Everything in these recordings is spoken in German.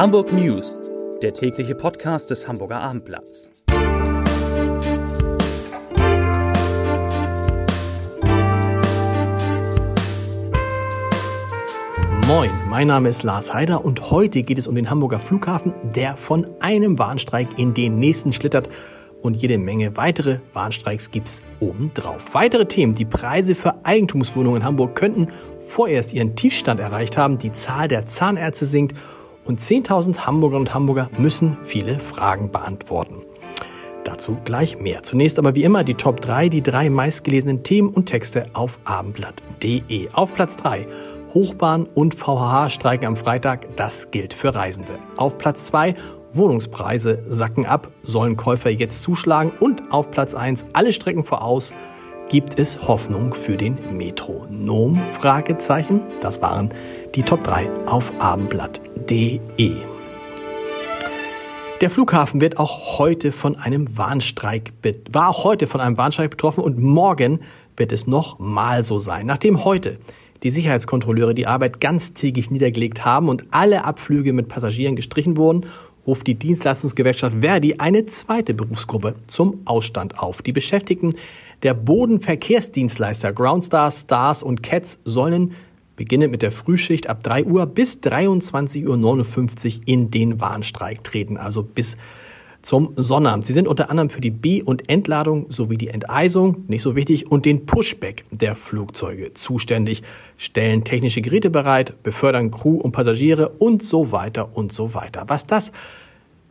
Hamburg News, der tägliche Podcast des Hamburger Abendblatts. Moin, mein Name ist Lars Heider und heute geht es um den Hamburger Flughafen, der von einem Warnstreik in den nächsten schlittert und jede Menge weitere Warnstreiks gibt's obendrauf. Weitere Themen, die Preise für Eigentumswohnungen in Hamburg könnten vorerst ihren Tiefstand erreicht haben, die Zahl der Zahnärzte sinkt und 10.000 Hamburgerinnen und Hamburger müssen viele Fragen beantworten. Dazu gleich mehr. Zunächst aber wie immer die Top 3, die drei meistgelesenen Themen und Texte auf abendblatt.de. Auf Platz 3 Hochbahn und VHH streiken am Freitag, das gilt für Reisende. Auf Platz 2 Wohnungspreise sacken ab, sollen Käufer jetzt zuschlagen und auf Platz 1 alle Strecken voraus, gibt es Hoffnung für den Metronom? Fragezeichen. Das waren die Top 3 auf abendblatt.de. Der Flughafen wird auch heute von einem Warnstreik war auch heute von einem Warnstreik betroffen und morgen wird es noch mal so sein. Nachdem heute die Sicherheitskontrolleure die Arbeit ganztägig niedergelegt haben und alle Abflüge mit Passagieren gestrichen wurden, ruft die Dienstleistungsgewerkschaft Verdi eine zweite Berufsgruppe zum Ausstand auf. Die Beschäftigten der Bodenverkehrsdienstleister Groundstars, Stars und Cats sollen beginnend mit der Frühschicht ab 3 Uhr bis 23.59 Uhr in den Warnstreik treten, also bis zum Sonnabend. Sie sind unter anderem für die B- und Entladung sowie die Enteisung, nicht so wichtig, und den Pushback der Flugzeuge zuständig, stellen technische Geräte bereit, befördern Crew und Passagiere und so weiter und so weiter. Was das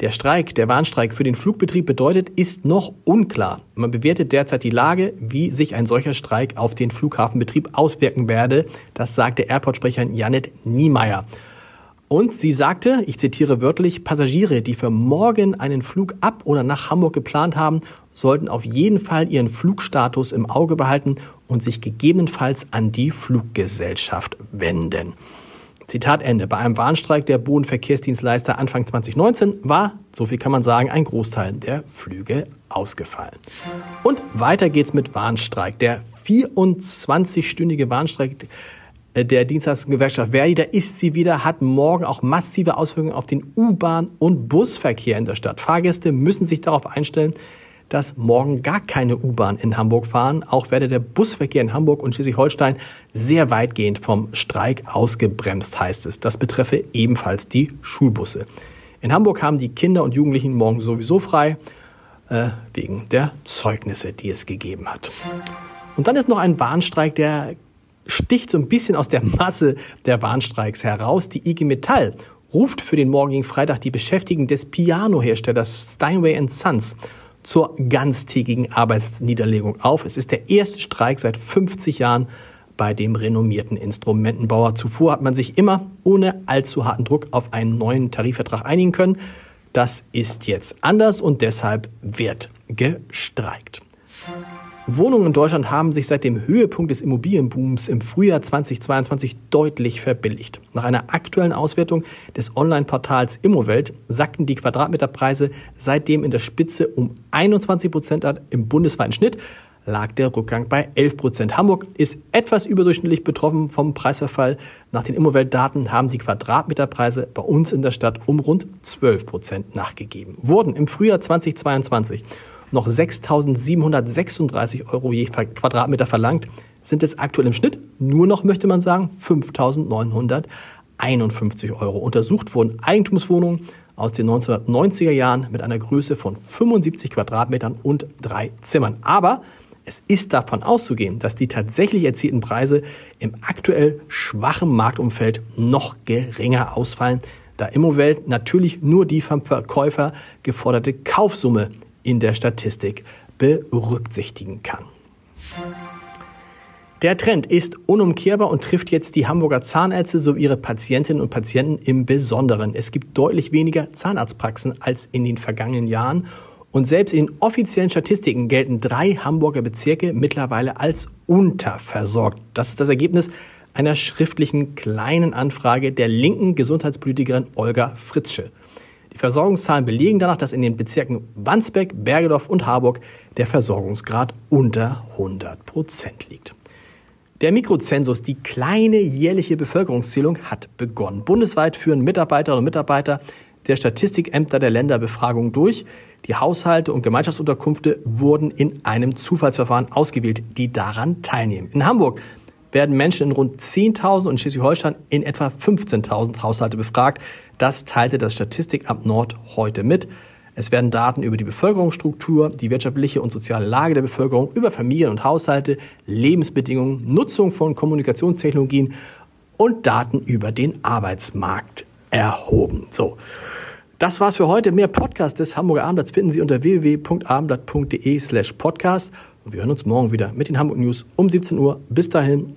der Streik, der Warnstreik für den Flugbetrieb bedeutet, ist noch unklar. Man bewertet derzeit die Lage, wie sich ein solcher Streik auf den Flughafenbetrieb auswirken werde. Das sagte Airport-Sprecherin Janet Niemeyer. Und sie sagte, ich zitiere wörtlich, Passagiere, die für morgen einen Flug ab oder nach Hamburg geplant haben, sollten auf jeden Fall ihren Flugstatus im Auge behalten und sich gegebenenfalls an die Fluggesellschaft wenden. Zitat Ende. Bei einem Warnstreik der Bodenverkehrsdienstleister Anfang 2019 war, so viel kann man sagen, ein Großteil der Flüge ausgefallen. Und weiter geht's mit Warnstreik. Der 24-stündige Warnstreik äh, der Dienstleistungsgewerkschaft Verdi, da ist sie wieder, hat morgen auch massive Auswirkungen auf den U-Bahn- und Busverkehr in der Stadt. Fahrgäste müssen sich darauf einstellen, dass morgen gar keine U-Bahn in Hamburg fahren. Auch werde der Busverkehr in Hamburg und Schleswig-Holstein sehr weitgehend vom Streik ausgebremst, heißt es. Das betreffe ebenfalls die Schulbusse. In Hamburg haben die Kinder und Jugendlichen morgen sowieso frei, äh, wegen der Zeugnisse, die es gegeben hat. Und dann ist noch ein Warnstreik, der sticht so ein bisschen aus der Masse der Warnstreiks heraus. Die IG Metall ruft für den morgigen Freitag die Beschäftigten des Pianoherstellers Steinway Sons zur ganztägigen Arbeitsniederlegung auf. Es ist der erste Streik seit 50 Jahren bei dem renommierten Instrumentenbauer. Zuvor hat man sich immer ohne allzu harten Druck auf einen neuen Tarifvertrag einigen können. Das ist jetzt anders und deshalb wird gestreikt. Wohnungen in Deutschland haben sich seit dem Höhepunkt des Immobilienbooms im Frühjahr 2022 deutlich verbilligt. Nach einer aktuellen Auswertung des Online-Portals Immowelt sackten die Quadratmeterpreise seitdem in der Spitze um 21 Prozent an. Im bundesweiten Schnitt lag der Rückgang bei 11 Prozent. Hamburg ist etwas überdurchschnittlich betroffen vom Preisverfall. Nach den Immowelt-Daten haben die Quadratmeterpreise bei uns in der Stadt um rund 12 Prozent nachgegeben. Wurden im Frühjahr 2022 noch 6.736 Euro je Quadratmeter verlangt, sind es aktuell im Schnitt nur noch, möchte man sagen, 5.951 Euro. Untersucht wurden Eigentumswohnungen aus den 1990er Jahren mit einer Größe von 75 Quadratmetern und drei Zimmern. Aber es ist davon auszugehen, dass die tatsächlich erzielten Preise im aktuell schwachen Marktumfeld noch geringer ausfallen, da Immowelt natürlich nur die vom Verkäufer geforderte Kaufsumme in der Statistik berücksichtigen kann. Der Trend ist unumkehrbar und trifft jetzt die Hamburger Zahnärzte sowie ihre Patientinnen und Patienten im Besonderen. Es gibt deutlich weniger Zahnarztpraxen als in den vergangenen Jahren und selbst in offiziellen Statistiken gelten drei Hamburger Bezirke mittlerweile als unterversorgt. Das ist das Ergebnis einer schriftlichen kleinen Anfrage der linken Gesundheitspolitikerin Olga Fritzsche. Die Versorgungszahlen belegen danach, dass in den Bezirken Wandsbek, Bergedorf und Harburg der Versorgungsgrad unter 100 Prozent liegt. Der Mikrozensus, die kleine jährliche Bevölkerungszählung, hat begonnen. Bundesweit führen Mitarbeiterinnen und Mitarbeiter der Statistikämter der Länder Befragungen durch. Die Haushalte und Gemeinschaftsunterkünfte wurden in einem Zufallsverfahren ausgewählt, die daran teilnehmen. In Hamburg werden Menschen in rund 10.000 und in Schleswig-Holstein in etwa 15.000 Haushalte befragt. Das teilte das Statistikamt Nord heute mit. Es werden Daten über die Bevölkerungsstruktur, die wirtschaftliche und soziale Lage der Bevölkerung, über Familien und Haushalte, Lebensbedingungen, Nutzung von Kommunikationstechnologien und Daten über den Arbeitsmarkt erhoben. So. Das war's für heute. Mehr Podcasts des Hamburger Abendblatts finden Sie unter www.abendblatt.de slash podcast. Und wir hören uns morgen wieder mit den Hamburg News um 17 Uhr. Bis dahin.